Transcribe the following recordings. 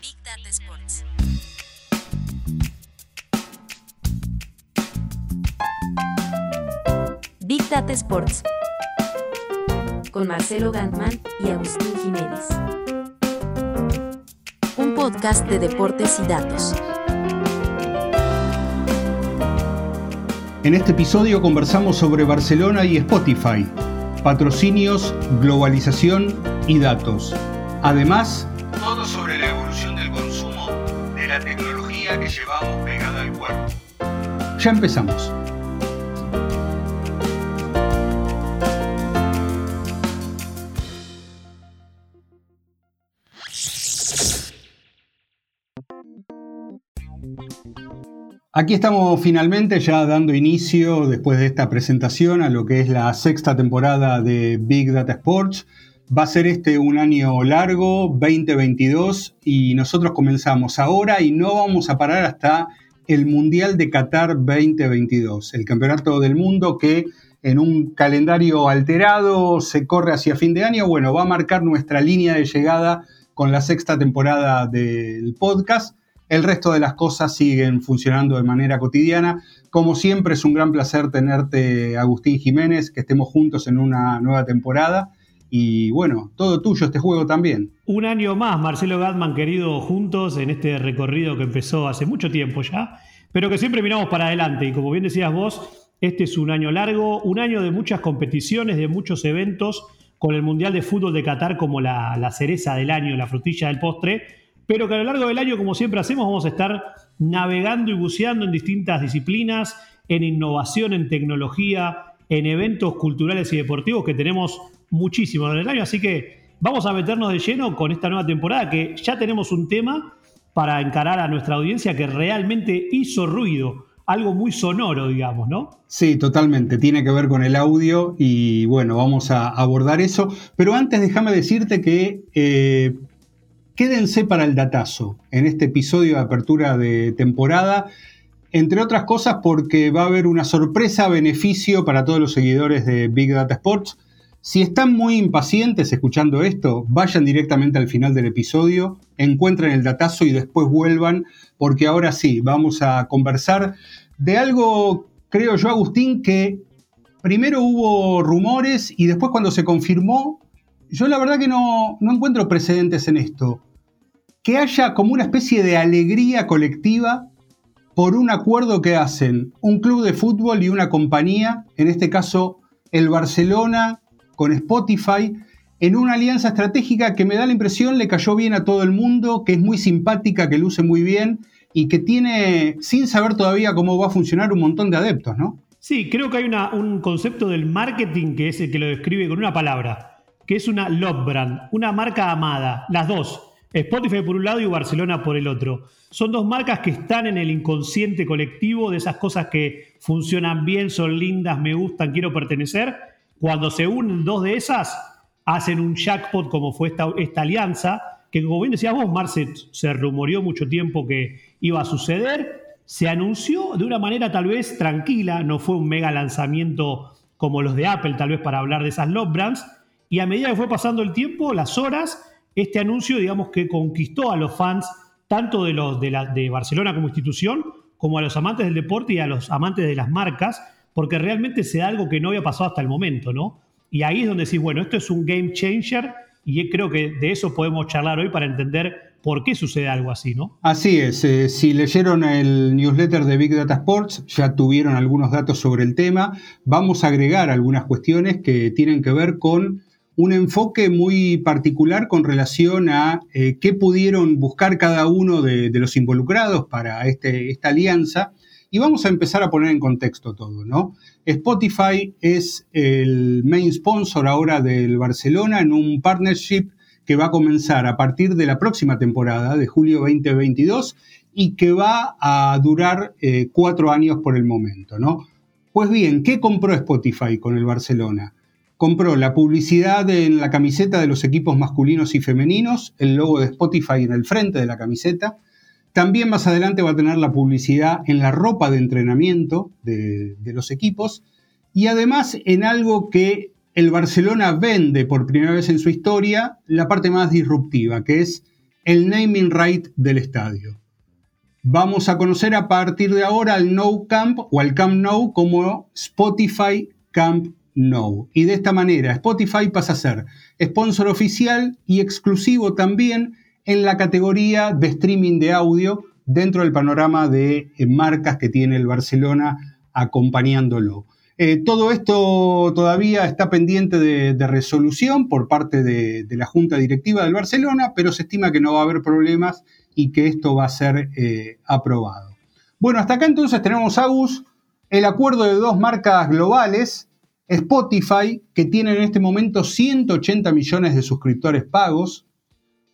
Big Data Sports. Big Data Sports. Con Marcelo Gantman y Agustín Jiménez. Un podcast de deportes y datos. En este episodio conversamos sobre Barcelona y Spotify, patrocinios, globalización y datos. Además, todo sobre la evolución del consumo de la tecnología que llevamos pegada al cuerpo. Ya empezamos. Aquí estamos finalmente ya dando inicio, después de esta presentación, a lo que es la sexta temporada de Big Data Sports. Va a ser este un año largo, 2022, y nosotros comenzamos ahora y no vamos a parar hasta el Mundial de Qatar 2022, el campeonato del mundo que en un calendario alterado se corre hacia fin de año. Bueno, va a marcar nuestra línea de llegada con la sexta temporada del podcast el resto de las cosas siguen funcionando de manera cotidiana. Como siempre, es un gran placer tenerte, Agustín Jiménez, que estemos juntos en una nueva temporada. Y bueno, todo tuyo este juego también. Un año más, Marcelo Gatman, querido, juntos en este recorrido que empezó hace mucho tiempo ya, pero que siempre miramos para adelante. Y como bien decías vos, este es un año largo, un año de muchas competiciones, de muchos eventos, con el Mundial de Fútbol de Qatar como la, la cereza del año, la frutilla del postre pero que a lo largo del año, como siempre hacemos, vamos a estar navegando y buceando en distintas disciplinas, en innovación, en tecnología, en eventos culturales y deportivos que tenemos muchísimos en el año. Así que vamos a meternos de lleno con esta nueva temporada que ya tenemos un tema para encarar a nuestra audiencia que realmente hizo ruido, algo muy sonoro, digamos, ¿no? Sí, totalmente, tiene que ver con el audio y bueno, vamos a abordar eso. Pero antes déjame decirte que eh, Quédense para el datazo en este episodio de apertura de temporada, entre otras cosas porque va a haber una sorpresa beneficio para todos los seguidores de Big Data Sports. Si están muy impacientes escuchando esto, vayan directamente al final del episodio, encuentren el datazo y después vuelvan, porque ahora sí, vamos a conversar de algo, creo yo, Agustín, que primero hubo rumores y después cuando se confirmó, yo la verdad que no, no encuentro precedentes en esto. Que haya como una especie de alegría colectiva por un acuerdo que hacen un club de fútbol y una compañía, en este caso el Barcelona con Spotify, en una alianza estratégica que me da la impresión le cayó bien a todo el mundo, que es muy simpática, que luce muy bien y que tiene, sin saber todavía cómo va a funcionar, un montón de adeptos, ¿no? Sí, creo que hay un concepto del marketing que es el que lo describe con una palabra, que es una love brand, una marca amada, las dos Spotify por un lado y Barcelona por el otro. Son dos marcas que están en el inconsciente colectivo de esas cosas que funcionan bien, son lindas, me gustan, quiero pertenecer. Cuando se unen dos de esas, hacen un jackpot como fue esta, alianza, que como bien decías vos, Marce, se rumoreó mucho tiempo que iba a suceder. Se anunció de una manera tal vez tranquila, no fue un mega lanzamiento como los de Apple, tal vez para hablar de esas love brands. Y a medida que fue pasando el tiempo, las horas, este anuncio, digamos, que conquistó a los fans tanto de, los, de, la, de Barcelona como institución, como a los amantes del deporte y a los amantes de las marcas, porque realmente se da algo que no había pasado hasta el momento, ¿no? Y ahí es donde decís, bueno, esto es un game changer y creo que de eso podemos charlar hoy para entender por qué sucede algo así, ¿no? Así es, eh, si leyeron el newsletter de Big Data Sports, ya tuvieron algunos datos sobre el tema, vamos a agregar algunas cuestiones que tienen que ver con un enfoque muy particular con relación a eh, qué pudieron buscar cada uno de, los involucrados para este, esta alianza. Y vamos a empezar a poner en contexto todo, ¿no? Spotify es el main sponsor ahora del Barcelona en un partnership que va a comenzar a partir de la próxima temporada, de julio 2022, y que va a durar eh, cuatro años por el momento, ¿no? Pues bien, ¿qué compró Spotify con el Barcelona? compró la publicidad en la camiseta de los equipos masculinos y femeninos, el logo de Spotify en el frente de la camiseta. También más adelante va a tener la publicidad en la ropa de entrenamiento de, los equipos y además en algo que el Barcelona vende por primera vez en su historia la parte más disruptiva, que es el naming right del estadio. Vamos a conocer a partir de ahora al No Camp o al Camp No como Spotify Camp No. Y de esta manera Spotify pasa a ser sponsor oficial y exclusivo también en la categoría de streaming de audio dentro del panorama de eh, marcas que tiene el Barcelona acompañándolo. Eh, todo esto todavía está pendiente de, resolución por parte de, la Junta Directiva del Barcelona, pero se estima que no va a haber problemas y que esto va a ser eh, aprobado. Bueno, hasta acá entonces tenemos, Agus, el acuerdo de dos marcas globales, Spotify, que tiene en este momento 180 millones de suscriptores pagos,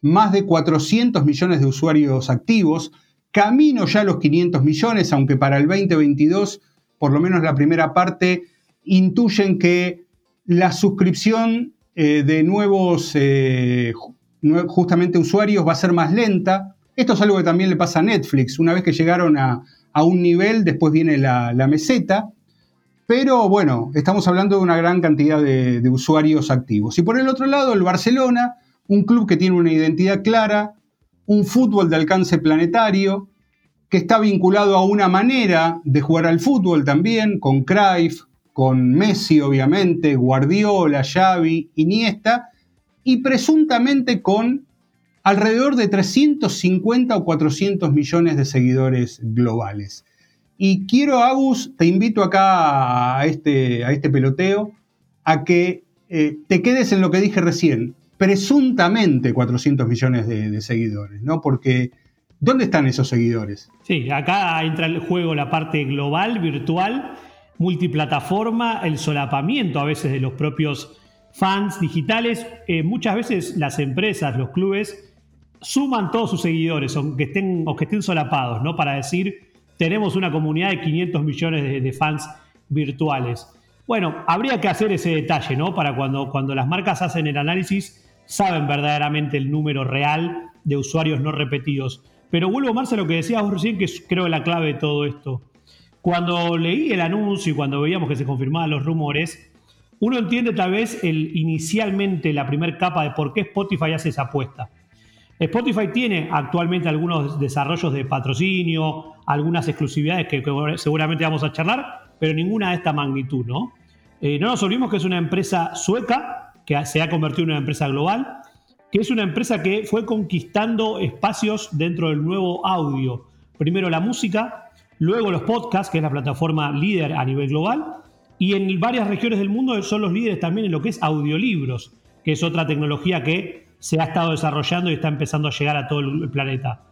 más de 400 millones de usuarios activos, camino ya a los 500 millones, aunque para el 2022 por lo menos la primera parte, intuyen que la suscripción eh, de nuevos, eh, justamente usuarios, va a ser más lenta. Esto es algo que también le pasa a Netflix. Una vez que llegaron a, un nivel, después viene la, meseta. Pero bueno, estamos hablando de una gran cantidad de, de usuarios activos. Y por el otro lado, el Barcelona, un club que tiene una identidad clara, un fútbol de alcance planetario, que está vinculado a una manera de jugar al fútbol también, con Cruyff, con Messi obviamente, Guardiola, Xavi, Iniesta, y presuntamente con alrededor de 350 o 400 millones de seguidores globales. Y quiero, Agus, te invito acá a este, a este peloteo, a que eh, te quedes en lo que dije recién, presuntamente 400 millones de, de seguidores, ¿no? Porque ¿Dónde están esos seguidores? Sí, acá entra el juego la parte global, virtual, multiplataforma, el solapamiento a veces de los propios fans digitales. Eh, muchas veces las empresas, los clubes, suman todos sus seguidores, aunque estén, que estén solapados, ¿no? Para decir, tenemos una comunidad de 500 millones de, fans virtuales. Bueno, habría que hacer ese detalle, ¿no? Para cuando, cuando las marcas hacen el análisis, saben verdaderamente el número real de usuarios no repetidos. Pero vuelvo, más a lo que decías vos recién, que es creo la clave de todo esto. Cuando leí el anuncio y cuando veíamos que se confirmaban los rumores, uno entiende tal vez inicialmente la primera capa de por qué Spotify hace esa apuesta. Spotify tiene actualmente algunos desarrollos de patrocinio, algunas exclusividades que, seguramente vamos a charlar, pero ninguna de esta magnitud, ¿no? Eh, no nos olvidemos que es una empresa sueca que se ha convertido en una empresa global que es una empresa que fue conquistando espacios dentro del nuevo audio. Primero la música, luego los podcasts, que es la plataforma líder a nivel global, y en varias regiones del mundo son los líderes también en lo que es audiolibros, que es otra tecnología que se ha estado desarrollando y está empezando a llegar a todo el planeta.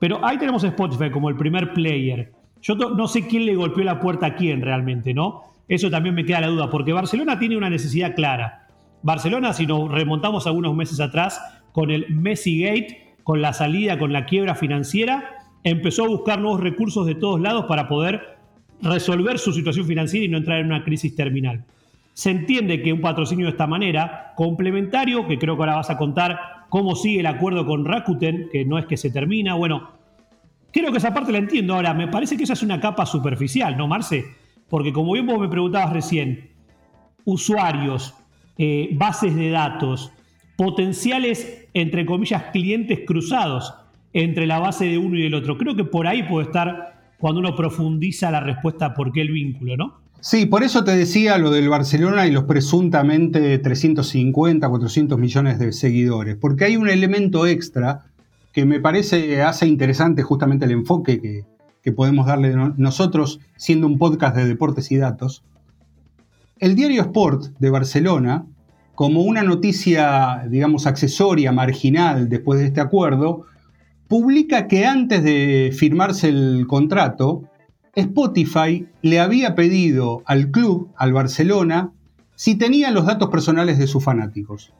Pero ahí tenemos Spotify como el primer player. Yo no sé quién le golpeó la puerta a quién realmente, ¿no? Eso también me queda la duda, porque Barcelona tiene una necesidad clara Barcelona, si nos remontamos algunos meses atrás con el Messi Gate, con la salida, con la quiebra financiera, empezó a buscar nuevos recursos de todos lados para poder resolver su situación financiera y no entrar en una crisis terminal. Se entiende que un patrocinio de esta manera, complementario, que creo que ahora vas a contar cómo sigue el acuerdo con Rakuten, que no es que se termina, bueno, creo que esa parte la entiendo. Ahora, me parece que esa es una capa superficial, ¿no, Marce? Porque como bien vos me preguntabas recién, usuarios, eh, bases de datos, potenciales, entre comillas, clientes cruzados entre la base de uno y del otro. Creo que por ahí puede estar cuando uno profundiza la respuesta por qué el vínculo, ¿no? Sí, por eso te decía lo del Barcelona y los presuntamente 350, 400 millones de seguidores, porque hay un elemento extra que me parece hace interesante justamente el enfoque que, que podemos darle nosotros siendo un podcast de deportes y datos, el diario Sport de Barcelona, como una noticia, digamos, accesoria, marginal después de este acuerdo, publica que antes de firmarse el contrato, Spotify le había pedido al club, al Barcelona, si tenía los datos personales de sus fanáticos.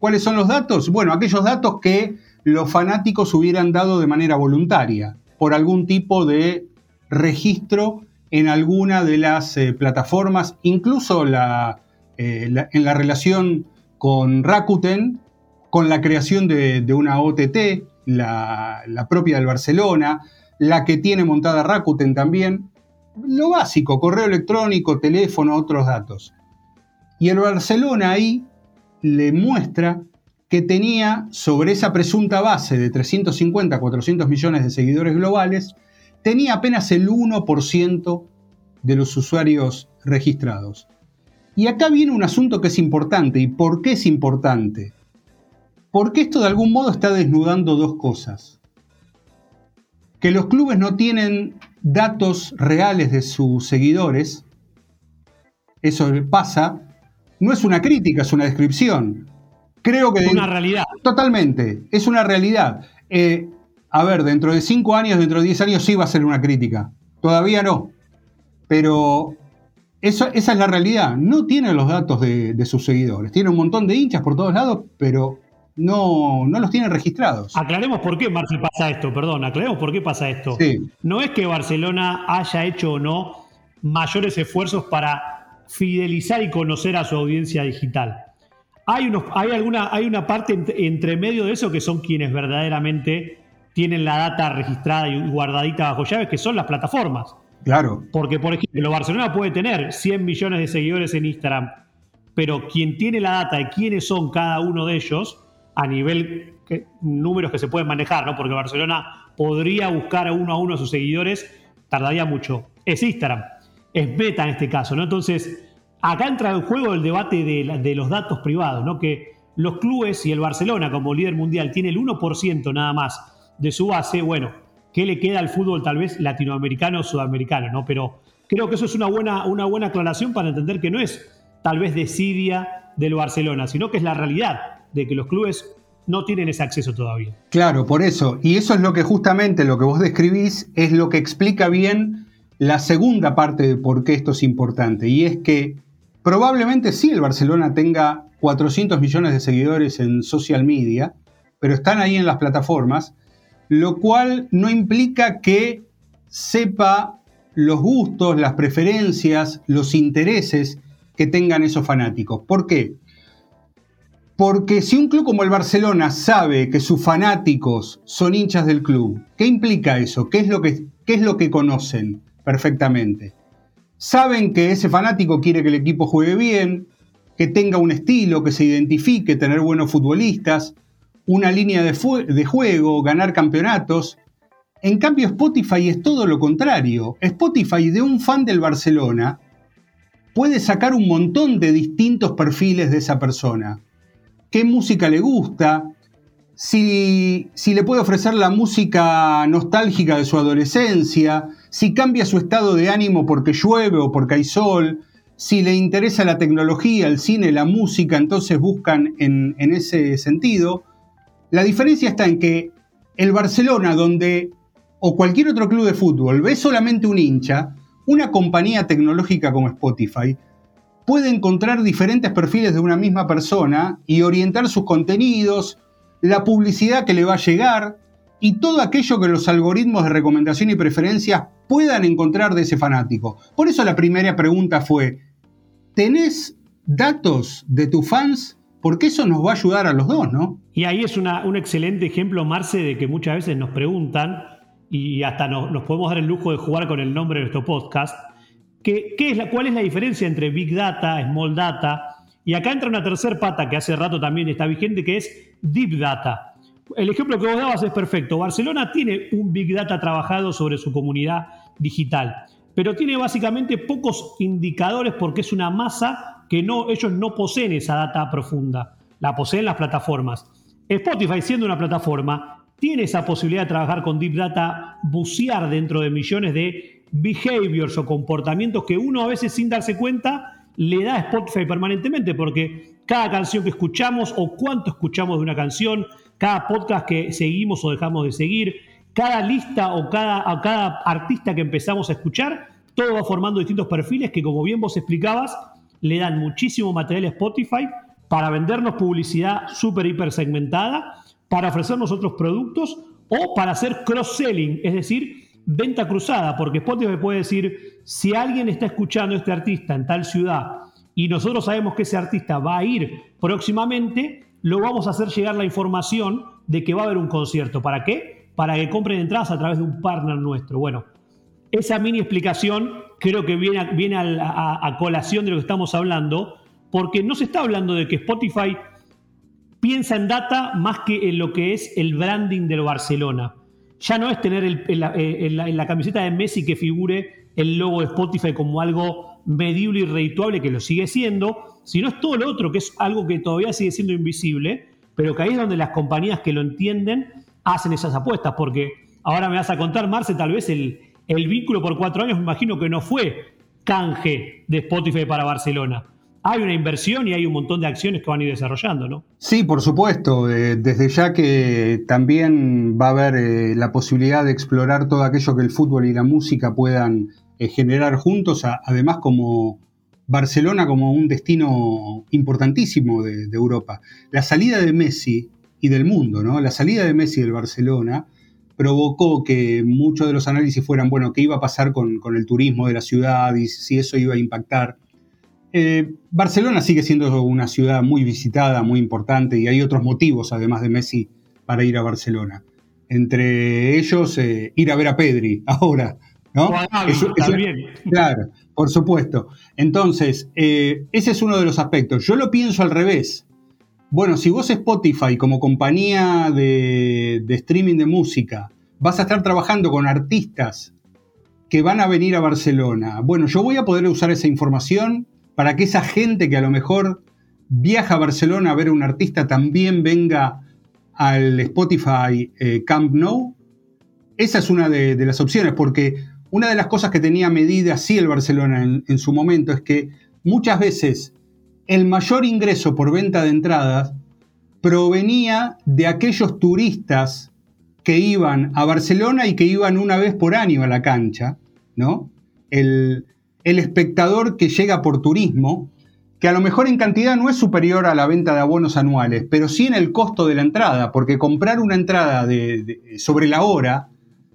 ¿Cuáles son los datos? Bueno, aquellos datos que los fanáticos hubieran dado de manera voluntaria, por algún tipo de registro en alguna de las eh, plataformas, incluso eh, la, en la relación con Rakuten, con la creación de, una OTT, la, la, propia del Barcelona, la que tiene montada Rakuten también, lo básico, correo electrónico, teléfono, otros datos. Y el Barcelona ahí le muestra que tenía sobre esa presunta base de 350 400 millones de seguidores globales, tenía apenas el 1% de los usuarios registrados. Y acá viene un asunto que es importante. ¿Y por qué es importante? Porque esto de algún modo está desnudando dos cosas. Que los clubes no tienen datos reales de sus seguidores, eso pasa, no es una crítica, es una descripción. Creo que... Es una realidad. Totalmente, es una realidad. Eh, a ver, dentro de cinco años, dentro de diez años sí va a ser una crítica. Todavía no. Pero eso, esa es la realidad. No tiene los datos de, sus seguidores. Tiene un montón de hinchas por todos lados, pero no, no los tiene registrados. Aclaremos por qué, pasa esto. Perdón, aclaremos por qué pasa esto. No es que Barcelona haya hecho o no mayores esfuerzos para fidelizar y conocer a su audiencia digital. Hay, unos, hay, alguna, hay una parte entre, medio de eso que son quienes verdaderamente tienen la data registrada y guardadita bajo llaves, que son las plataformas. Claro. Porque, por ejemplo, Barcelona puede tener 100 millones de seguidores en Instagram, pero quien tiene la data de quiénes son cada uno de ellos, a nivel números que se pueden manejar, ¿no? Porque Barcelona podría buscar a uno a uno a sus seguidores, tardaría mucho. Es Instagram, es Meta en este caso, ¿no? Entonces, acá entra en juego el debate de, los datos privados, ¿no? Que los clubes y el Barcelona como líder mundial tiene el 1% nada más de su base, bueno, ¿qué le queda al fútbol tal vez latinoamericano o sudamericano, ¿no? Pero creo que eso es una buena, una buena aclaración para entender que no es tal vez desidia del Barcelona, sino que es la realidad de que los clubes no tienen ese acceso todavía. Claro, por eso. Y eso es lo que justamente lo que vos describís es lo que explica bien la segunda parte de por qué esto es importante. Y es que Probablemente sí el Barcelona tenga 400 millones de seguidores en social media, pero están ahí en las plataformas, lo cual no implica que sepa los gustos, las preferencias, los intereses que tengan esos fanáticos. ¿Por qué? Porque si un club como el Barcelona sabe que sus fanáticos son hinchas del club, ¿qué implica eso? ¿Qué es lo que, qué es lo que conocen perfectamente? Saben que ese fanático quiere que el equipo juegue bien, que tenga un estilo, que se identifique, tener buenos futbolistas, una línea de, juego, ganar campeonatos. En cambio, Spotify es todo lo contrario. Spotify de un fan del Barcelona puede sacar un montón de distintos perfiles de esa persona. ¿Qué música le gusta? Si, si le puede ofrecer la música nostálgica de su adolescencia, si cambia su estado de ánimo porque llueve o porque hay sol, si le interesa la tecnología, el cine, la música, entonces buscan en, ese sentido. La diferencia está en que el Barcelona, donde, o cualquier otro club de fútbol, ve solamente un hincha, una compañía tecnológica como Spotify puede encontrar diferentes perfiles de una misma persona y orientar sus contenidos, la publicidad que le va a llegar, y todo aquello que los algoritmos de recomendación y preferencias puedan encontrar de ese fanático. Por eso la primera pregunta fue, ¿tenés datos de tus fans? Porque eso nos va a ayudar a los dos, ¿no? Y ahí es un excelente ejemplo, Marce, de que muchas veces nos preguntan, y hasta nos, podemos dar el lujo de jugar con el nombre de nuestro podcast, que, ¿qué es la, ¿cuál es la diferencia entre Big Data, Small Data? Y acá entra una tercera pata que hace rato también está vigente, que es Deep Data el ejemplo que vos dabas es perfecto. Barcelona tiene un Big Data trabajado sobre su comunidad digital, pero tiene básicamente pocos indicadores porque es una masa que no, ellos no poseen esa data profunda, la poseen las plataformas. Spotify, siendo una plataforma, tiene esa posibilidad de trabajar con Deep Data, bucear dentro de millones de behaviors o comportamientos que uno a veces sin darse cuenta le da a Spotify permanentemente, porque cada canción que escuchamos o cuánto escuchamos de una canción, cada podcast que seguimos o dejamos de seguir, cada lista o cada, cada artista que empezamos a escuchar, todo va formando distintos perfiles que, como bien vos explicabas, le dan muchísimo material a Spotify para vendernos publicidad súper hiper segmentada, para ofrecernos otros productos o para hacer cross-selling, es decir, venta cruzada, porque Spotify puede decir, si alguien está escuchando a este artista en tal ciudad y nosotros sabemos que ese artista va a ir próximamente, lo vamos a hacer llegar la información de que va a haber un concierto. ¿Para qué? Para que compren entradas a través de un partner nuestro. Bueno, esa mini explicación creo que viene, a, colación de lo que estamos hablando, porque no se está hablando de que Spotify piensa en data más que en lo que es el branding del Barcelona. Ya no es tener en, la, camiseta de Messi que figure el logo de Spotify como algo medible y redituable, que lo sigue siendo, sino es todo lo otro, que es algo que todavía sigue siendo invisible, pero que ahí es donde las compañías que lo entienden hacen esas apuestas, porque ahora me vas a contar, Marce, tal vez el, el vínculo por cuatro años, me imagino que no fue canje de Spotify para Barcelona hay una inversión y hay un montón de acciones que van a ir desarrollando, ¿no? Sí, por supuesto. Eh, desde ya que también va a haber eh, la posibilidad de explorar todo aquello que el fútbol y la música puedan eh, generar juntos, además como Barcelona como un destino importantísimo de, Europa. La salida de Messi y del mundo, ¿no? La salida de Messi del Barcelona provocó que muchos de los análisis fueran, bueno, qué iba a pasar con, con el turismo de la ciudad y si eso iba a impactar eh, Barcelona sigue siendo una ciudad muy visitada, muy importante, y hay otros motivos, además de Messi, para ir a Barcelona. Entre ellos, eh, ir a ver a Pedri ahora, ¿no? claro, por supuesto. Entonces, eh, ese es uno de los aspectos. Yo lo pienso al revés. Bueno, si vos Spotify como compañía de streaming de música vas a estar trabajando con artistas que van a venir a Barcelona, bueno, yo voy a poder usar esa información para que esa gente que a lo mejor viaja a Barcelona a ver a un artista también venga al Spotify eh, Camp Nou? Esa es una de, las opciones, porque una de las cosas que tenía medida así el Barcelona en, su momento es que muchas veces el mayor ingreso por venta de entradas provenía de aquellos turistas que iban a Barcelona y que iban una vez por año a la cancha, ¿no? El, el espectador que llega por turismo, que a lo mejor en cantidad no es superior a la venta de abonos anuales, pero sí en el costo de la entrada, porque comprar una entrada sobre la hora,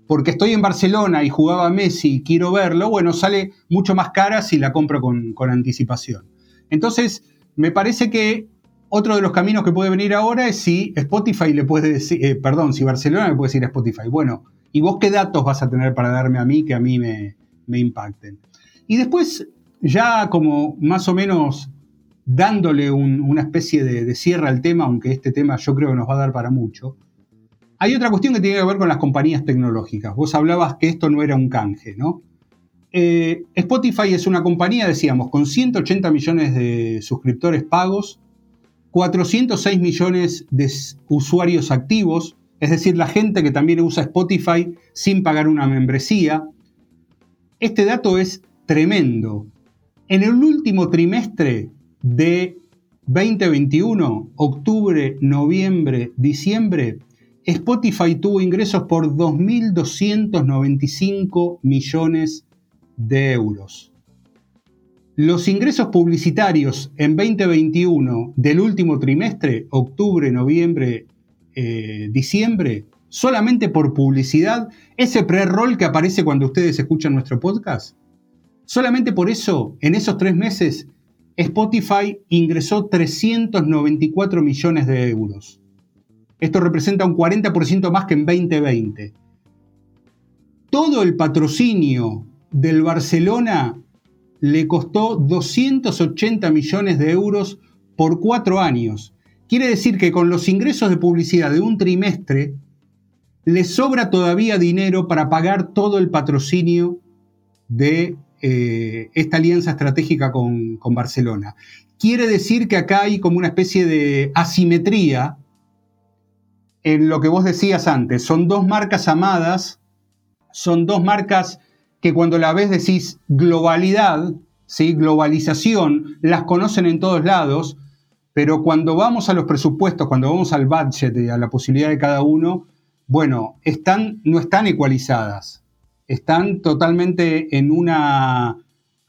porque estoy en Barcelona y jugaba Messi y quiero verlo, bueno, sale mucho más cara si la compro con, anticipación. Entonces, me parece que otro de los caminos que puede venir ahora es si Spotify le puede decir, eh, perdón, si Barcelona le puede decir a Spotify, bueno, ¿y vos qué datos vas a tener para darme a mí que a mí me, me impacten? Y después, ya como más o menos dándole una especie de, cierre al tema, aunque este tema yo creo que nos va a dar para mucho, hay otra cuestión que tiene que ver con las compañías tecnológicas. Vos hablabas que esto no era un canje, ¿no? Eh, Spotify es una compañía, decíamos, con 180 millones de suscriptores pagos, 406 millones de usuarios activos, es decir, la gente que también usa Spotify sin pagar una membresía. Este dato es tremendo. En el último trimestre de 2021, octubre, noviembre, diciembre, Spotify tuvo ingresos por 2.295 millones de euros. Los ingresos publicitarios en 2021 del último trimestre, octubre, noviembre, eh, diciembre, solamente por publicidad, ese pre-roll que aparece cuando ustedes escuchan nuestro podcast, Solamente por eso, en esos tres meses, Spotify ingresó 394 millones de euros. Esto representa un 40% más que en 2020. Todo el patrocinio del Barcelona le costó 280 millones de euros por cuatro años. Quiere decir que con los ingresos de publicidad de un trimestre, le sobra todavía dinero para pagar todo el patrocinio de eh, esta alianza estratégica con, Barcelona. Quiere decir que acá hay como una especie de asimetría en lo que vos decías antes. Son dos marcas amadas, son dos marcas que cuando la ves decís globalidad, ¿sí? globalización, las conocen en todos lados, pero cuando vamos a los presupuestos, cuando vamos al budget y a la posibilidad de cada uno, bueno, están, no están ecualizadas están totalmente en una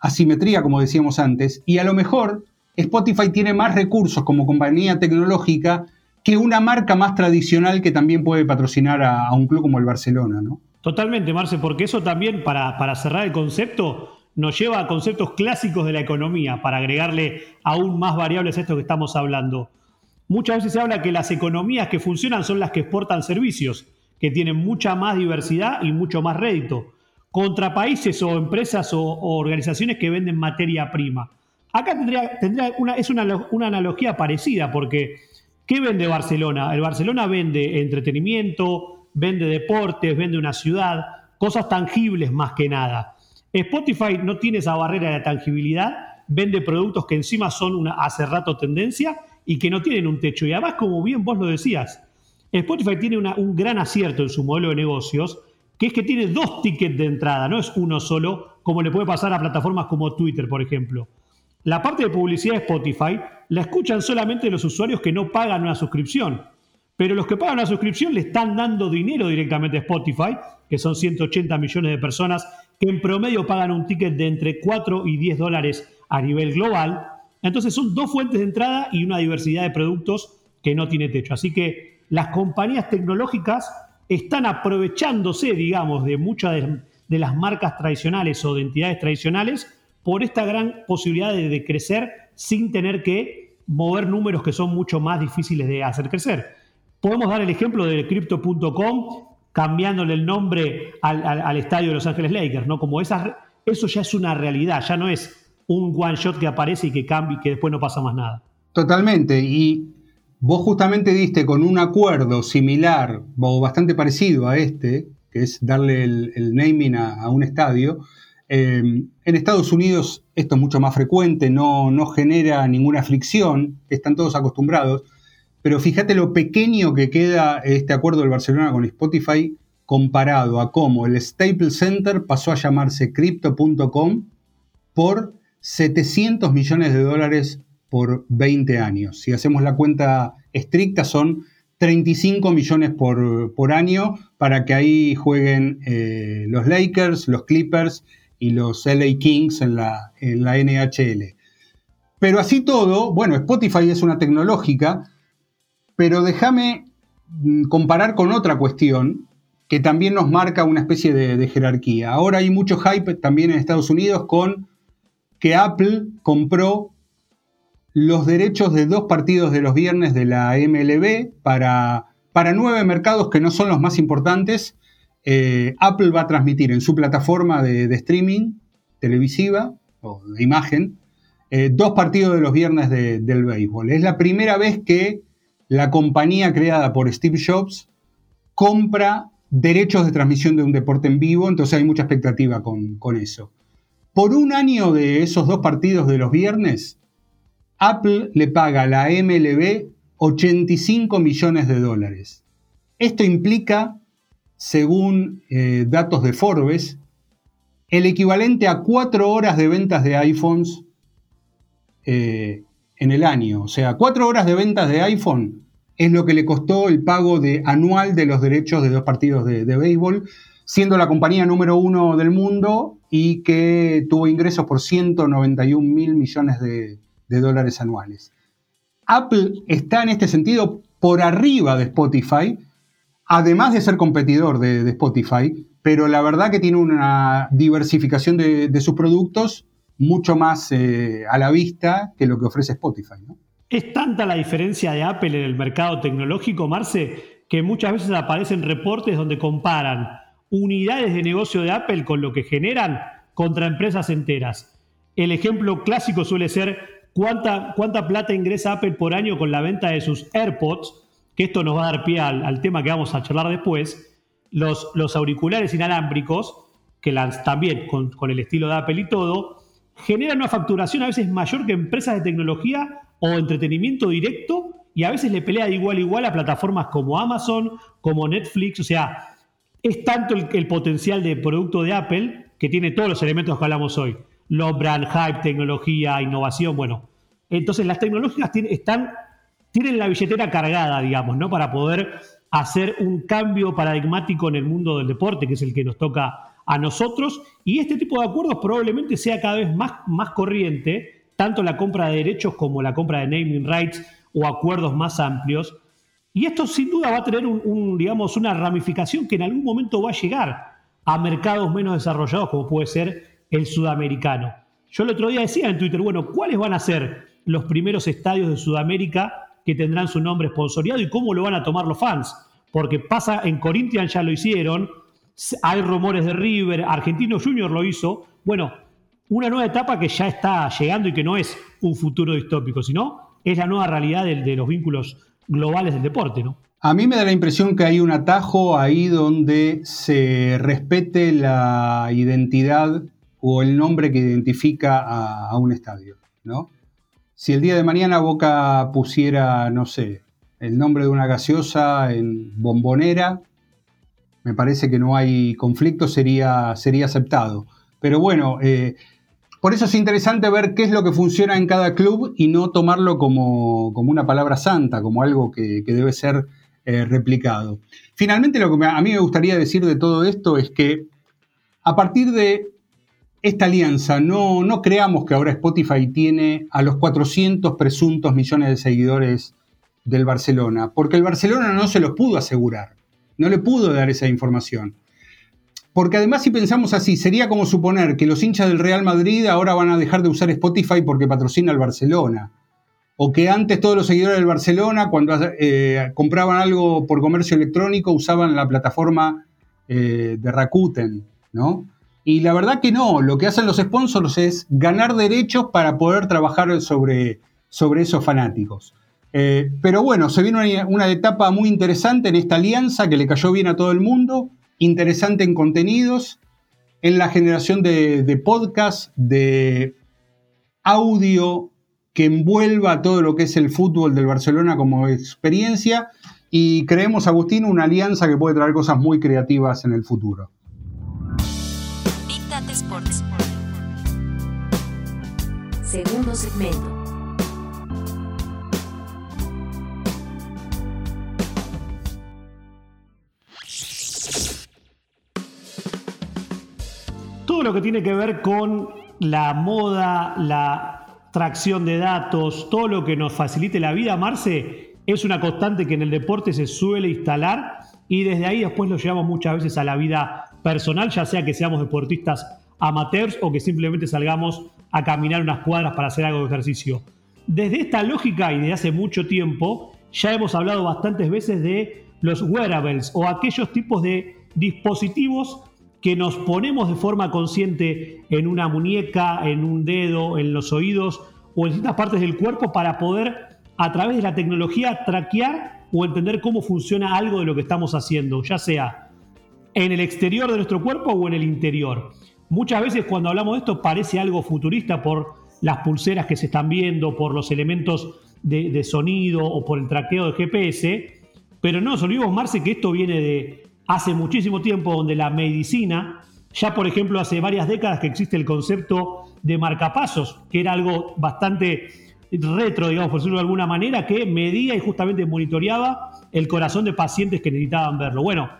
asimetría, como decíamos antes, y a lo mejor Spotify tiene más recursos como compañía tecnológica que una marca más tradicional que también puede patrocinar a, un club como el Barcelona, ¿no? Totalmente, Marce, porque eso también, para, para cerrar el concepto, nos lleva a conceptos clásicos de la economía, para agregarle aún más variables a esto que estamos hablando. Muchas veces se habla que las economías que funcionan son las que exportan servicios que tienen mucha más diversidad y mucho más rédito, contra países o empresas o, organizaciones que venden materia prima. Acá tendría, tendría una, es una, una analogía parecida, porque ¿qué vende Barcelona? El Barcelona vende entretenimiento, vende deportes, vende una ciudad, cosas tangibles más que nada. Spotify no tiene esa barrera de tangibilidad, vende productos que encima son una hace rato tendencia y que no tienen un techo. Y además, como bien vos lo decías, Spotify tiene un gran acierto en su modelo de negocios, que es que tiene dos tickets de entrada, no es uno solo, como le puede pasar a plataformas como Twitter, por ejemplo. La parte de publicidad de Spotify la escuchan solamente los usuarios que no pagan una suscripción. Pero los que pagan una suscripción le están dando dinero directamente a Spotify, que son 180 millones de personas que en promedio pagan un ticket de entre 4 y 10 dólares a nivel global. Entonces son dos fuentes de entrada y una diversidad de productos que no tiene techo. Así que las compañías tecnológicas están aprovechándose, digamos, de muchas de, las marcas tradicionales o de entidades tradicionales por esta gran posibilidad de, crecer sin tener que mover números que son mucho más difíciles de hacer crecer. Podemos dar el ejemplo de crypto.com cambiándole el nombre al, estadio de Los Ángeles Lakers, ¿no? Como esa, eso ya es una realidad, ya no es un one shot que aparece y que cambia y que después no pasa más nada. Totalmente. Y Vos justamente diste con un acuerdo similar o bastante parecido a este, que es darle el, naming a, un estadio. Eh, en Estados Unidos esto es mucho más frecuente, no, no genera ninguna fricción, están todos acostumbrados, pero fíjate lo pequeño que queda este acuerdo del Barcelona con Spotify comparado a cómo el Staples Center pasó a llamarse Crypto.com por 700 millones de dólares por 20 años. Si hacemos la cuenta estricta son 35 millones por, año para que ahí jueguen eh, los Lakers, los Clippers y los LA Kings en la, en la NHL. Pero así todo, bueno, Spotify es una tecnológica, pero déjame mm, comparar con otra cuestión que también nos marca una especie de jerarquía. Ahora hay mucho hype también en Estados Unidos con que Apple compró los derechos de dos partidos de los viernes de la MLB para, para nueve mercados que no son los más importantes. Eh, Apple va a transmitir en su plataforma de, streaming televisiva o de imagen eh, dos partidos de los viernes del béisbol. Es la primera vez que la compañía creada por Steve Jobs compra derechos de transmisión de un deporte en vivo, entonces hay mucha expectativa con, con eso. Por un año de esos dos partidos de los viernes, Apple le paga a la MLB 85 millones de dólares. Esto implica, según eh, datos de Forbes, el equivalente a cuatro horas de ventas de iPhones eh, en el año. O sea, cuatro horas de ventas de iPhone es lo que le costó el pago de, anual de los derechos de dos partidos de, béisbol, siendo la compañía número uno del mundo y que tuvo ingresos por 191 mil millones de dólares anuales. Apple está en este sentido por arriba de Spotify, además de ser competidor de, Spotify, pero la verdad que tiene una diversificación de, sus productos mucho más eh, a la vista que lo que ofrece Spotify. Es tanta la diferencia de Apple en el mercado tecnológico, Marce, que muchas veces aparecen reportes donde comparan unidades de negocio de Apple con lo que generan contra empresas enteras. El ejemplo clásico suele ser cuánta, cuánta plata ingresa Apple por año con la venta de sus AirPods, que esto nos va a dar pie al, tema que vamos a charlar después, los, los auriculares inalámbricos, que también con, con el estilo de Apple y todo, generan una facturación a veces mayor que empresas de tecnología o entretenimiento directo y a veces le pelea de igual a igual a plataformas como Amazon, como Netflix, o sea, es tanto el, potencial de producto de Apple que tiene todos los elementos que hablamos hoy los brand hype, tecnología, innovación, bueno. Entonces las tecnológicas tienen, están, tienen la billetera cargada, digamos, ¿no? Para poder hacer un cambio paradigmático en el mundo del deporte, que es el que nos toca a nosotros. Y este tipo de acuerdos probablemente sea cada vez más, más corriente, tanto la compra de derechos como la compra de naming rights o acuerdos más amplios. Y esto sin duda va a tener un, digamos, una ramificación que en algún momento va a llegar a mercados menos desarrollados, como puede ser el sudamericano. Yo el otro día decía en Twitter, bueno, ¿cuáles van a ser los primeros estadios de Sudamérica que tendrán su nombre sponsoriado y cómo lo van a tomar los fans? Porque pasa, en Corinthians ya lo hicieron, hay rumores de River, Argentino Junior lo hizo. Bueno, una nueva etapa que ya está llegando y que no es un futuro distópico, sino es la nueva realidad de, los vínculos globales del deporte, ¿no? A mí me da la impresión que hay un atajo ahí donde se respete la identidad o el nombre que identifica a, a un estadio, ¿no? Si el día de mañana Boca pusiera, no sé, el nombre de una gaseosa en bombonera, me parece que no hay conflicto, sería, sería aceptado. Pero bueno, eh, por eso es interesante ver qué es lo que funciona en cada club y no tomarlo como, una palabra santa, como algo que, debe ser eh, replicado. Finalmente, lo que a mí me gustaría decir de todo esto es que a partir de esta alianza, no, no creamos que ahora Spotify tiene a los 400 presuntos millones de seguidores del Barcelona, porque el Barcelona no se los pudo asegurar, no le pudo dar esa información. Porque además si pensamos así, sería como suponer que los hinchas del Real Madrid ahora van a dejar de usar Spotify porque patrocina al Barcelona. O que antes todos los seguidores del Barcelona, cuando eh, compraban algo por comercio electrónico, usaban la plataforma eh, de Rakuten, ¿no? Y la verdad que no, lo que hacen los sponsors es ganar derechos para poder trabajar sobre, sobre esos fanáticos. Eh, pero bueno, se viene una, etapa muy interesante en esta alianza que le cayó bien a todo el mundo, interesante en contenidos, en la generación de, de podcast, de audio que envuelva todo lo que es el fútbol del Barcelona como experiencia y creemos, Agustín, una alianza que puede traer cosas muy creativas en el futuro. Segundo segmento. Todo lo que tiene que ver con la moda, la tracción de datos, todo lo que nos facilite la vida, Marce, es una constante que en el deporte se suele instalar y desde ahí después lo llevamos muchas veces a la vida personal, ya sea que seamos deportistas amateurs o que simplemente salgamos a caminar unas cuadras para hacer algo de ejercicio. Desde esta lógica y desde hace mucho tiempo, ya hemos hablado bastantes veces de los wearables o aquellos tipos de dispositivos que nos ponemos de forma consciente en una muñeca, en un dedo, en los oídos o en distintas partes del cuerpo para poder a través de la tecnología traquear o entender cómo funciona algo de lo que estamos haciendo, ya sea en el exterior de nuestro cuerpo o en el interior. Muchas veces cuando hablamos de esto parece algo futurista por las pulseras que se están viendo, por los elementos de, sonido o por el traqueo de GPS, pero no nos olvidemos, Marce, que esto viene de hace muchísimo tiempo donde la medicina, ya por ejemplo hace varias décadas que existe el concepto de marcapasos, que era algo bastante retro, digamos, por decirlo de alguna manera, que medía y justamente monitoreaba el corazón de pacientes que necesitaban verlo. Bueno,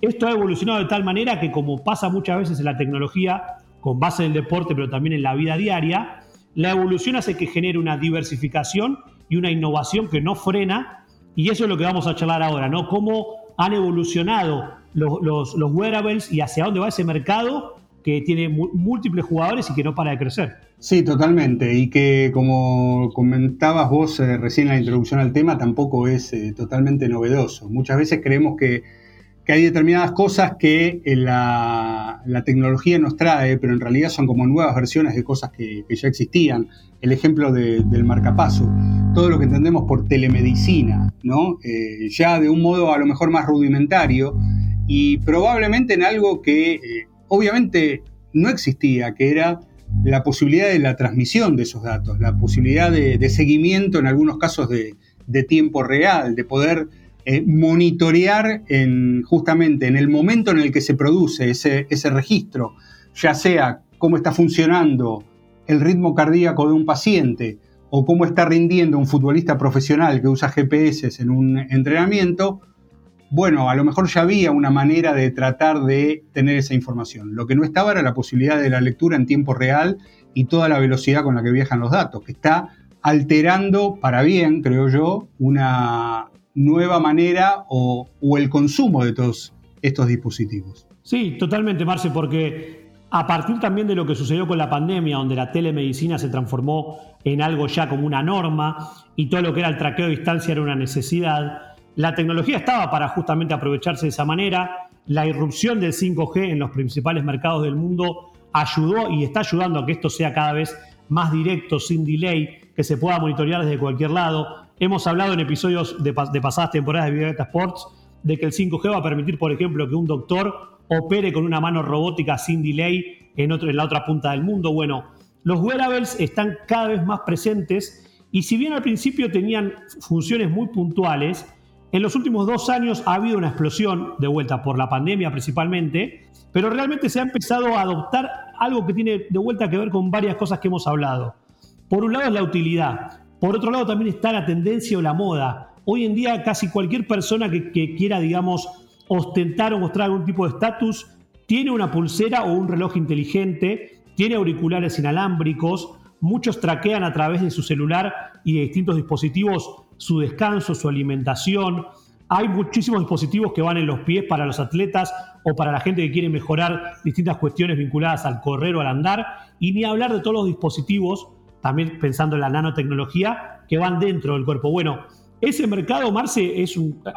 esto ha evolucionado de tal manera que como pasa muchas veces en la tecnología, con base en el deporte, pero también en la vida diaria, la evolución hace que genere una diversificación y una innovación que no frena, y eso es lo que vamos a charlar ahora, ¿no? Cómo han evolucionado los, los, wearables y hacia dónde va ese mercado que tiene múltiples jugadores y que no para de crecer. Sí, totalmente. Y que como comentabas vos eh, recién en la introducción al tema, tampoco es eh, totalmente novedoso. Muchas veces creemos que, hay determinadas cosas que eh, la, tecnología nos trae, pero en realidad son como nuevas versiones de cosas que, ya existían. El ejemplo del marcapaso todo lo que entendemos por telemedicina, ¿no? Eh, ya de un modo a lo mejor más rudimentario y probablemente en algo que eh, obviamente no existía, que era la posibilidad de la transmisión de esos datos, la posibilidad de, seguimiento en algunos casos de, tiempo real, de poder eh, monitorear en, justamente en el momento en el que se produce ese registro, ya sea cómo está funcionando el ritmo cardíaco de un paciente, o cómo está rindiendo un futbolista profesional que usa GPS en un entrenamiento, bueno, a lo mejor ya había una manera de tratar de tener esa información. Lo que no estaba era la posibilidad de la lectura en tiempo real y toda la velocidad con la que viajan los datos, que está alterando para bien, creo yo, una nueva manera o, o el consumo de todos estos dispositivos. Sí, totalmente, Marce, porque a partir también de lo que sucedió con la pandemia, donde la telemedicina se transformó en algo ya como una norma y todo lo que era el traqueo de distancia era una necesidad, la tecnología estaba para justamente aprovecharse de esa manera. La irrupción del 5G en los principales mercados del mundo ayudó y está ayudando a que esto sea cada vez más directo, sin delay, que se pueda monitorear desde cualquier lado. Hemos hablado en episodios de, pasadas temporadas de Big Sports de que el 5G va a permitir, por ejemplo, que un doctor opere con una mano robótica sin delay en, la otra punta del mundo. Bueno, los wearables están cada vez más presentes y si bien al principio tenían funciones muy puntuales, en los últimos dos años ha habido una explosión, de vuelta por la pandemia principalmente, pero realmente se ha empezado a adoptar algo que tiene de vuelta que ver con varias cosas que hemos hablado. Por un lado es la utilidad, por otro lado también está la tendencia o la moda. Hoy en día casi cualquier persona que quiera, digamos, ostentar o mostrar algún tipo de estatus tiene una pulsera o un reloj inteligente, tiene auriculares inalámbricos, muchos traquean a través de su celular y de distintos dispositivos su descanso, su alimentación. Hay muchísimos dispositivos que van en los pies para los atletas o para la gente que quiere mejorar distintas cuestiones vinculadas al correr o al andar. Y ni hablar de todos los dispositivos, también pensando en la nanotecnología, que van dentro del cuerpo. Bueno, ese mercado, Marce,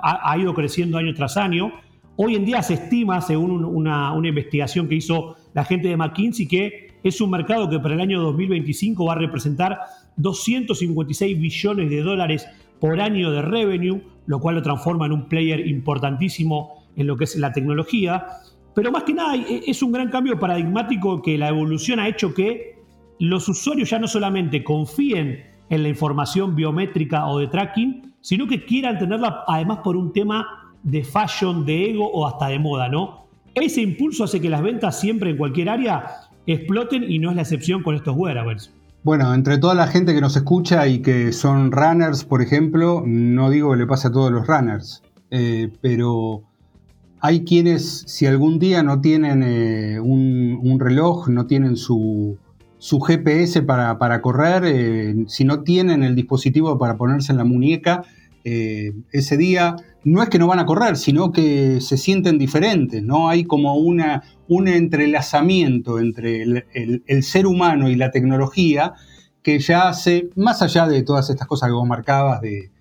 ha, ido creciendo año tras año. Hoy en día se estima, según una, una investigación que hizo la gente de McKinsey, que es un mercado que para el año 2025 va a representar 256 billones de dólares por año de revenue, lo cual lo transforma en un player importantísimo en lo que es la tecnología. Pero más que nada es un gran cambio paradigmático que la evolución ha hecho que los usuarios ya no solamente confíen en la información biométrica o de tracking, sino que quieran tenerla además por un tema de fashion, de ego o hasta de moda, ¿no? Ese impulso hace que las ventas siempre en cualquier área exploten y no es la excepción con estos wearables. Bueno, entre toda la gente que nos escucha y que son runners, por ejemplo, no digo que le pase a todos los runners, eh, pero hay quienes, si algún día no tienen eh, un, reloj, no tienen su, GPS para, correr, eh, si no tienen el dispositivo para ponerse en la muñeca, ese día no es que no van a correr, sino que se sienten diferentes, ¿no? Hay como una, un entrelazamiento entre el, ser humano y la tecnología que ya hace, más allá de todas estas cosas que vos marcabas, de,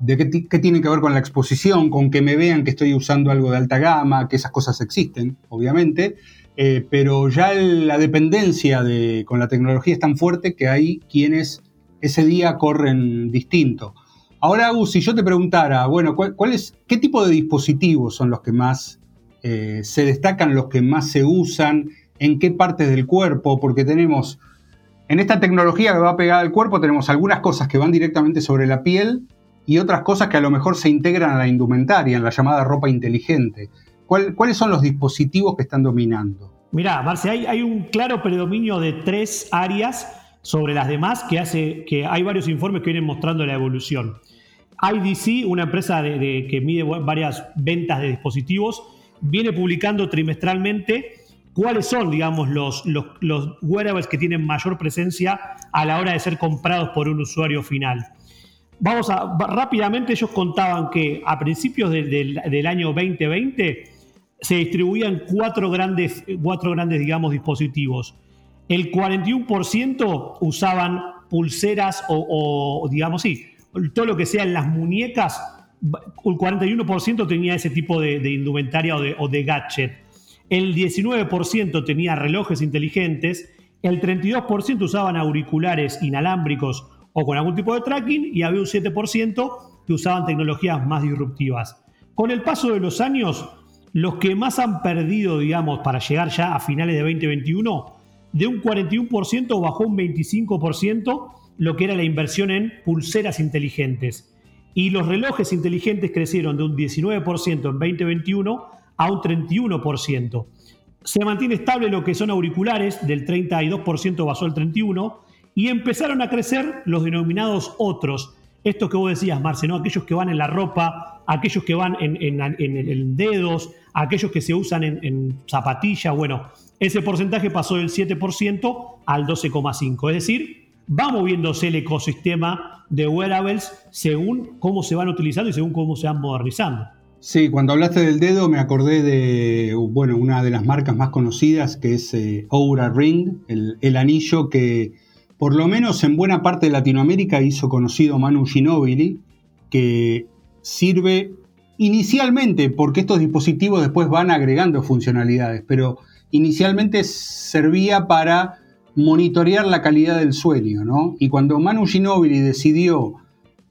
de qué, tiene que ver con la exposición, con que me vean que estoy usando algo de alta gama, que esas cosas existen, obviamente, eh, pero ya la dependencia de, con la tecnología es tan fuerte que hay quienes ese día corren distinto. Ahora, Agus, si yo te preguntara, bueno, ¿cuál, es, ¿qué tipo de dispositivos son los que más eh, se destacan, los que más se usan? ¿En qué partes del cuerpo? Porque tenemos, en esta tecnología que va pegada al cuerpo, tenemos algunas cosas que van directamente sobre la piel y otras cosas que a lo mejor se integran a la indumentaria, en la llamada ropa inteligente. ¿Cuáles son los dispositivos que están dominando? Mirá, Marce, hay, un claro predominio de tres áreas sobre las demás que hace que hay varios informes que vienen mostrando la evolución. IDC, una empresa que mide varias ventas de dispositivos, viene publicando trimestralmente cuáles son, digamos, los, los, wearables que tienen mayor presencia a la hora de ser comprados por un usuario final. Vamos a, rápidamente ellos contaban que a principios del año 2020 se distribuían cuatro grandes, cuatro grandes, digamos, dispositivos. El 41% usaban pulseras o, o digamos, sí, todo lo que sea en las muñecas, el 41% tenía ese tipo de, indumentaria o de, gadget. El 19% tenía relojes inteligentes, el 32% usaban auriculares inalámbricos o con algún tipo de tracking y había un 7% que usaban tecnologías más disruptivas. Con el paso de los años, los que más han perdido, digamos, para llegar ya a finales de 2021, de un 41% bajó un 25% lo que era la inversión en pulseras inteligentes. Y los relojes inteligentes crecieron de un 19% en 2021 a un 31%. Se mantiene estable lo que son auriculares, del 32% pasó al 31%, y empezaron a crecer los denominados otros. Estos que vos decías, Marce, ¿no? aquellos que van en la ropa, aquellos que van en, dedos, aquellos que se usan en, en zapatillas. Bueno, ese porcentaje pasó del 7% al 12,5%. Es decir, va moviéndose el ecosistema de wearables según cómo se van utilizando y según cómo se van modernizando. Sí, cuando hablaste del dedo me acordé de bueno, una de las marcas más conocidas que es eh, Oura Ring, el, anillo que por lo menos en buena parte de Latinoamérica hizo conocido Manu Ginobili, que sirve inicialmente porque estos dispositivos después van agregando funcionalidades, pero inicialmente servía para monitorear la calidad del sueño, ¿no? Y cuando Manu Ginóbili decidió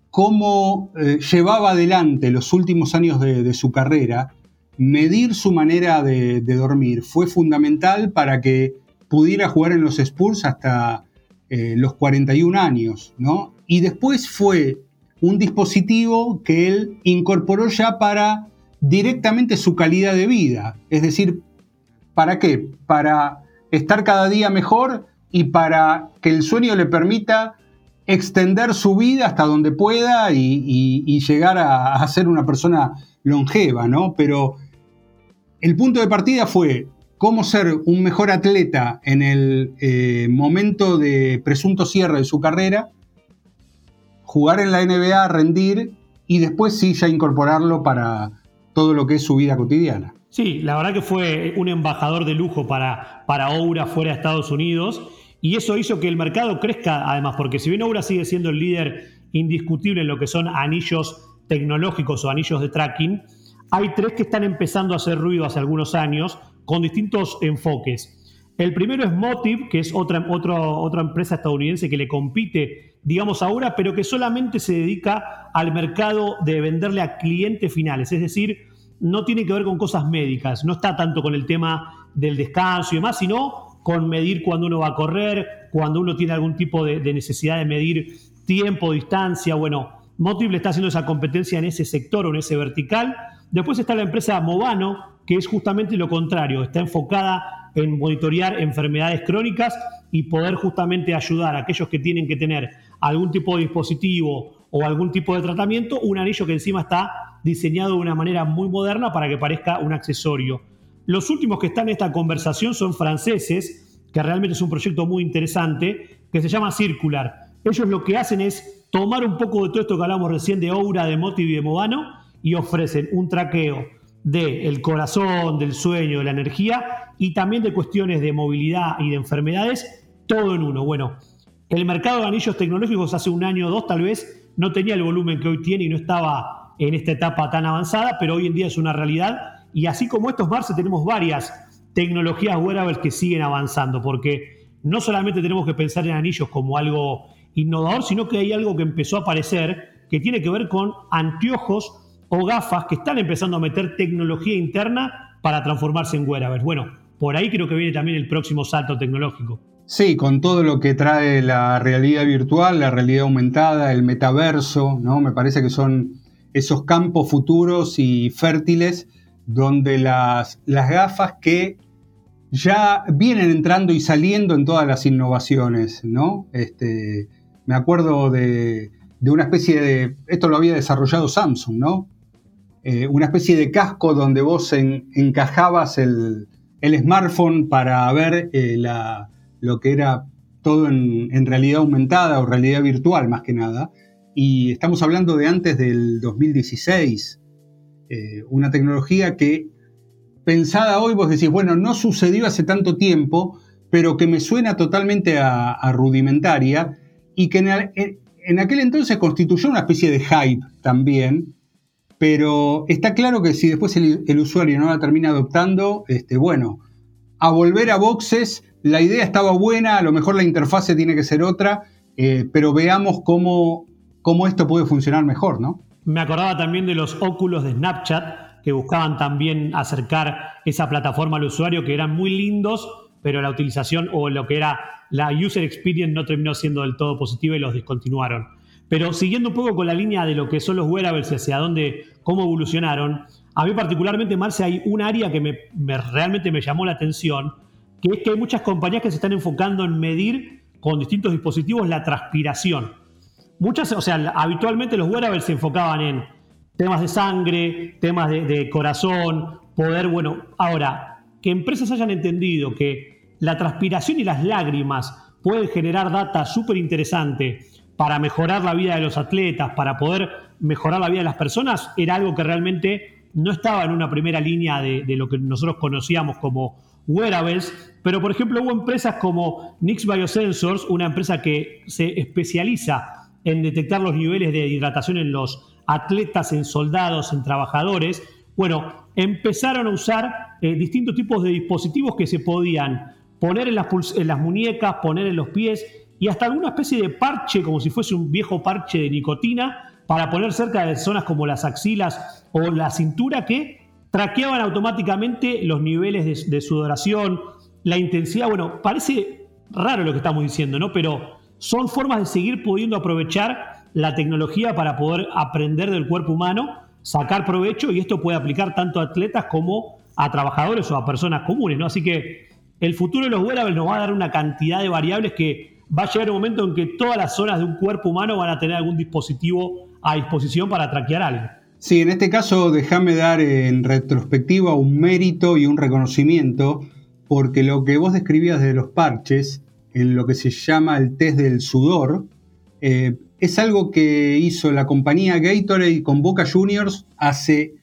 cómo eh, llevaba adelante los últimos años de, su carrera, medir su manera de, dormir fue fundamental para que pudiera jugar en los Spurs hasta eh, los 41 años, ¿no? Y después fue un dispositivo que él incorporó ya para directamente su calidad de vida. Es decir, ¿para qué? Para estar cada día mejor y para que el sueño le permita extender su vida hasta donde pueda y, llegar a, ser una persona longeva, ¿no? Pero el punto de partida fue cómo ser un mejor atleta en el eh, momento de presunto cierre de su carrera, jugar en la NBA, rendir y después sí ya incorporarlo para todo lo que es su vida cotidiana. Sí, la verdad que fue un embajador de lujo para, para Oura fuera de Estados Unidos y eso hizo que el mercado crezca además, porque si bien Oura sigue siendo el líder indiscutible en lo que son anillos tecnológicos o anillos de tracking, hay tres que están empezando a hacer ruido hace algunos años con distintos enfoques. El primero es Motive, que es otra, otra empresa estadounidense que le compite, digamos, ahora, pero que solamente se dedica al mercado de venderle a clientes finales. Es decir, no tiene que ver con cosas médicas, no está tanto con el tema del descanso y demás, sino con medir cuando uno va a correr, cuando uno tiene algún tipo de, necesidad de medir tiempo, distancia. Bueno, Motive le está haciendo esa competencia en ese sector o en ese vertical. Después está la empresa Movano, que es justamente lo contrario, está enfocada en monitorear enfermedades crónicas y poder justamente ayudar a aquellos que tienen que tener algún tipo de dispositivo o algún tipo de tratamiento, un anillo que encima está diseñado de una manera muy moderna para que parezca un accesorio. Los últimos que están en esta conversación son franceses, que realmente es un proyecto muy interesante, que se llama Circular. Ellos lo que hacen es tomar un poco de todo esto que hablamos recién de Aura, de Motiv y de Movano y ofrecen un traqueo del corazón, del sueño, de la energía y también de cuestiones de movilidad y de enfermedades, todo en uno. Bueno, el mercado de anillos tecnológicos hace un año o dos tal vez no tenía el volumen que hoy tiene y no estaba en esta etapa tan avanzada, pero hoy en día es una realidad. Y así como estos Marce, tenemos varias tecnologías wearables que siguen avanzando, porque no solamente tenemos que pensar en anillos como algo innovador, sino que hay algo que empezó a aparecer que tiene que ver con anteojos o gafas que están empezando a meter tecnología interna para transformarse en wearables. Bueno, por ahí creo que viene también el próximo salto tecnológico. Sí, con todo lo que trae la realidad virtual, la realidad aumentada, el metaverso, ¿no? Me parece que son esos campos futuros y fértiles donde las, las gafas que ya vienen entrando y saliendo en todas las innovaciones, ¿no? Este, me acuerdo de, una especie de, esto lo había desarrollado Samsung, ¿no? Eh, una especie de casco donde vos encajabas el, smartphone para ver eh, lo que era todo en, realidad aumentada o realidad virtual más que nada. Y estamos hablando de antes del 2016, eh, una tecnología que pensada hoy vos decís, bueno, no sucedió hace tanto tiempo, pero que me suena totalmente a, rudimentaria y que en, aquel entonces constituyó una especie de hype también, pero está claro que si después el, usuario no la termina adoptando, este, bueno, a volver a boxes la idea estaba buena, a lo mejor la interfase tiene que ser otra, eh, pero veamos cómo, cómo esto puede funcionar mejor, ¿no? Me acordaba también de los óculos de Snapchat que buscaban también acercar esa plataforma al usuario, que eran muy lindos, pero la utilización o lo que era la user experience no terminó siendo del todo positiva y los discontinuaron. Pero siguiendo un poco con la línea de lo que son los wearables y hacia dónde, cómo evolucionaron, a mí particularmente, Marce, hay un área que me, realmente me llamó la atención, que es que hay muchas compañías que se están enfocando en medir con distintos dispositivos la transpiración. Muchas, o sea, habitualmente los wearables se enfocaban en temas de sangre, temas de, corazón, poder, bueno, ahora, que empresas hayan entendido que la transpiración y las lágrimas pueden generar data súper interesante para mejorar la vida de los atletas, para poder mejorar la vida de las personas, era algo que realmente no estaba en una primera línea de, lo que nosotros conocíamos como wearables, pero por ejemplo hubo empresas como Nix Biosensors, una empresa que se especializa en detectar los niveles de hidratación en los atletas, en soldados, en trabajadores. Bueno, empezaron a usar eh, distintos tipos de dispositivos que se podían poner en las, en las muñecas, poner en los pies y hasta alguna especie de parche, como si fuese un viejo parche de nicotina, para poner cerca de zonas como las axilas o la cintura que traqueaban automáticamente los niveles de, sudoración, la intensidad. Bueno, parece raro lo que estamos diciendo, ¿no? Pero son formas de seguir pudiendo aprovechar la tecnología para poder aprender del cuerpo humano, sacar provecho y esto puede aplicar tanto a atletas como a trabajadores o a personas comunes, ¿no? Así que el futuro de los wearables nos va a dar una cantidad de variables que va a llegar un momento en que todas las zonas de un cuerpo humano van a tener algún dispositivo a disposición para traquear algo. Sí, en este caso déjame dar en retrospectiva un mérito y un reconocimiento, porque lo que vos describías de los parches, en lo que se llama el test del sudor, eh, es algo que hizo la compañía Gatorade con Boca Juniors hace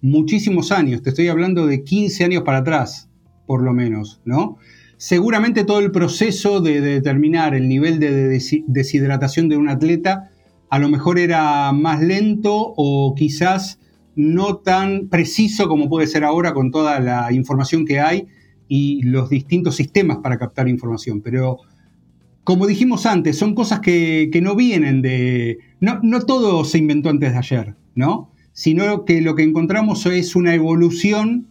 muchísimos años, te estoy hablando de 15 años para atrás, por lo menos, ¿no? Seguramente todo el proceso de determinar el nivel de deshidratación de un atleta a lo mejor era más lento o quizás no tan preciso como puede ser ahora con toda la información que hay y los distintos sistemas para captar información. Pero como dijimos antes, son cosas que, no vienen de... No, todo se inventó antes de ayer, ¿no? Sino que lo que encontramos es una evolución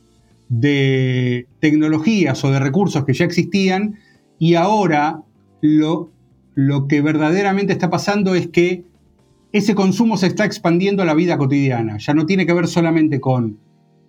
de tecnologías o de recursos que ya existían y ahora lo, lo que verdaderamente está pasando es que ese consumo se está expandiendo a la vida cotidiana. Ya no tiene que ver solamente con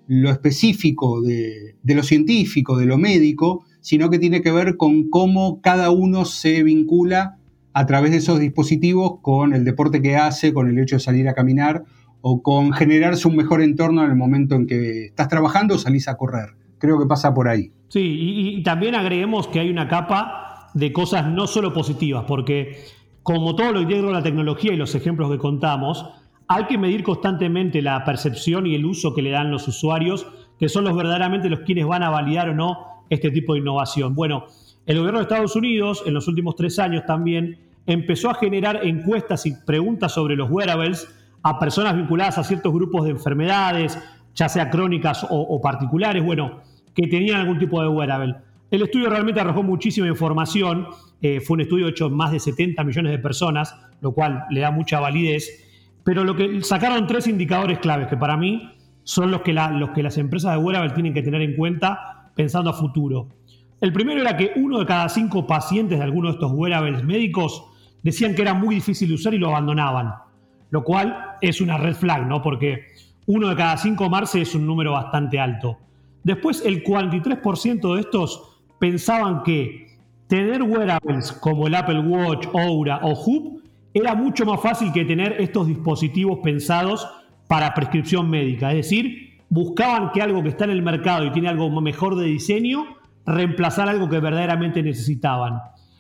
lo específico de, lo científico, de lo médico, sino que tiene que ver con cómo cada uno se vincula a través de esos dispositivos con el deporte que hace, con el hecho de salir a caminar o con generarse un mejor entorno en el momento en que estás trabajando o salís a correr. Creo que pasa por ahí. Sí, y, también agreguemos que hay una capa de cosas no solo positivas, porque como todo lo integro la tecnología y los ejemplos que contamos, hay que medir constantemente la percepción y el uso que le dan los usuarios, que son los verdaderamente los quienes van a validar o no este tipo de innovación. Bueno, el gobierno de Estados Unidos en los últimos tres años también empezó a generar encuestas y preguntas sobre los wearables a personas vinculadas a ciertos grupos de enfermedades, ya sea crónicas o, particulares, bueno, que tenían algún tipo de wearable. El estudio realmente arrojó muchísima información, eh, fue un estudio hecho en más de 70 millones de personas, lo cual le da mucha validez, pero lo que sacaron tres indicadores claves que para mí son los que, los que las empresas de wearable tienen que tener en cuenta pensando a futuro. El primero era que uno de cada cinco pacientes de alguno de estos wearables médicos decían que era muy difícil de usar y lo abandonaban, lo cual es una red flag, ¿no? Porque uno de cada cinco Marce es un número bastante alto. Después, el 43% de estos pensaban que tener wearables como el Apple Watch, Aura o Hoop era mucho más fácil que tener estos dispositivos pensados para prescripción médica. Es decir, buscaban que algo que está en el mercado y tiene algo mejor de diseño, reemplazar algo que verdaderamente necesitaban.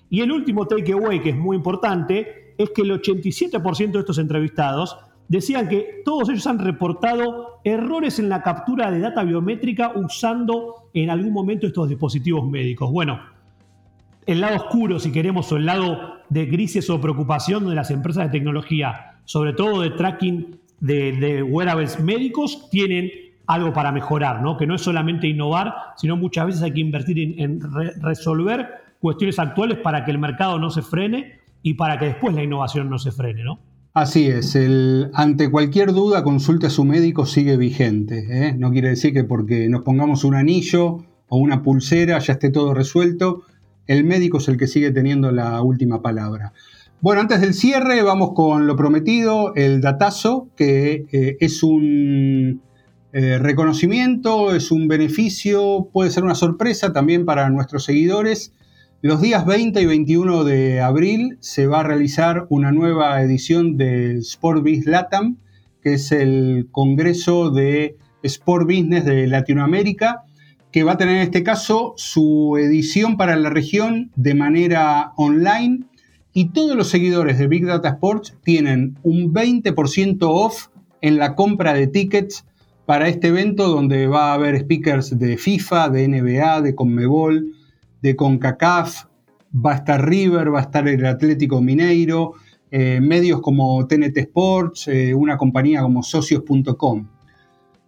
Y el último takeaway, que es muy importante, es que el 87% de estos entrevistados decían que todos ellos han reportado errores en la captura de data biométrica usando en algún momento estos dispositivos médicos. Bueno, el lado oscuro, si queremos, o el lado de crisis o preocupación de las empresas de tecnología, sobre todo de tracking de, wearables médicos, tienen algo para mejorar, ¿no? Que no es solamente innovar, sino muchas veces hay que invertir en, resolver cuestiones actuales para que el mercado no se frene y para que después la innovación no se frene, ¿no? Así es, el, ante cualquier duda consulte a su médico sigue vigente. ¿eh? No quiere decir que porque nos pongamos un anillo o una pulsera ya esté todo resuelto. El médico es el que sigue teniendo la última palabra. Bueno, antes del cierre vamos con lo prometido, el datazo, que eh, es un eh, reconocimiento, es un beneficio, puede ser una sorpresa también para nuestros seguidores los días 20 y 21 de abril se va a realizar una nueva edición del Sport Biz Latam, que es el Congreso de Sport Business de Latinoamérica, que va a tener en este caso su edición para la región de manera online. Y todos los seguidores de Big Data Sports tienen un 20% off en la compra de tickets para este evento donde va a haber speakers de FIFA, de NBA, de Conmebol, de CONCACAF, va a estar River, va a estar el Atlético Mineiro, eh, medios como TNT Sports, eh, una compañía como socios.com.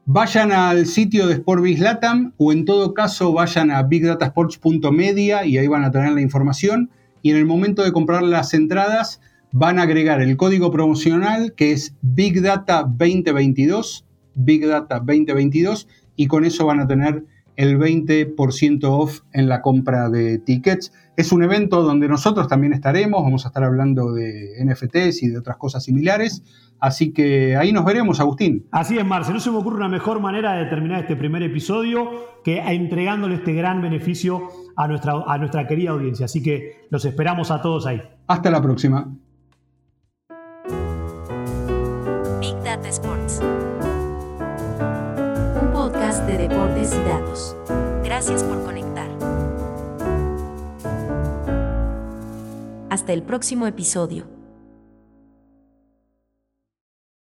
Vayan al sitio de Sportbiz Latam o en todo caso vayan a bigdatasports.media y ahí van a tener la información. Y en el momento de comprar las entradas van a agregar el código promocional que es Big Data 2022, Big Data 2022 y con eso van a tener el 20% off en la compra de tickets. Es un evento donde nosotros también estaremos, vamos a estar hablando de NFTs y de otras cosas similares, así que ahí nos veremos, Agustín. Así es, Marce, no se me ocurre una mejor manera de terminar este primer episodio que entregándole este gran beneficio a nuestra, a nuestra querida audiencia, así que los esperamos a todos ahí. Hasta la próxima. Big Data Sports. De deportes y datos. Gracias por conectar. Hasta el próximo episodio.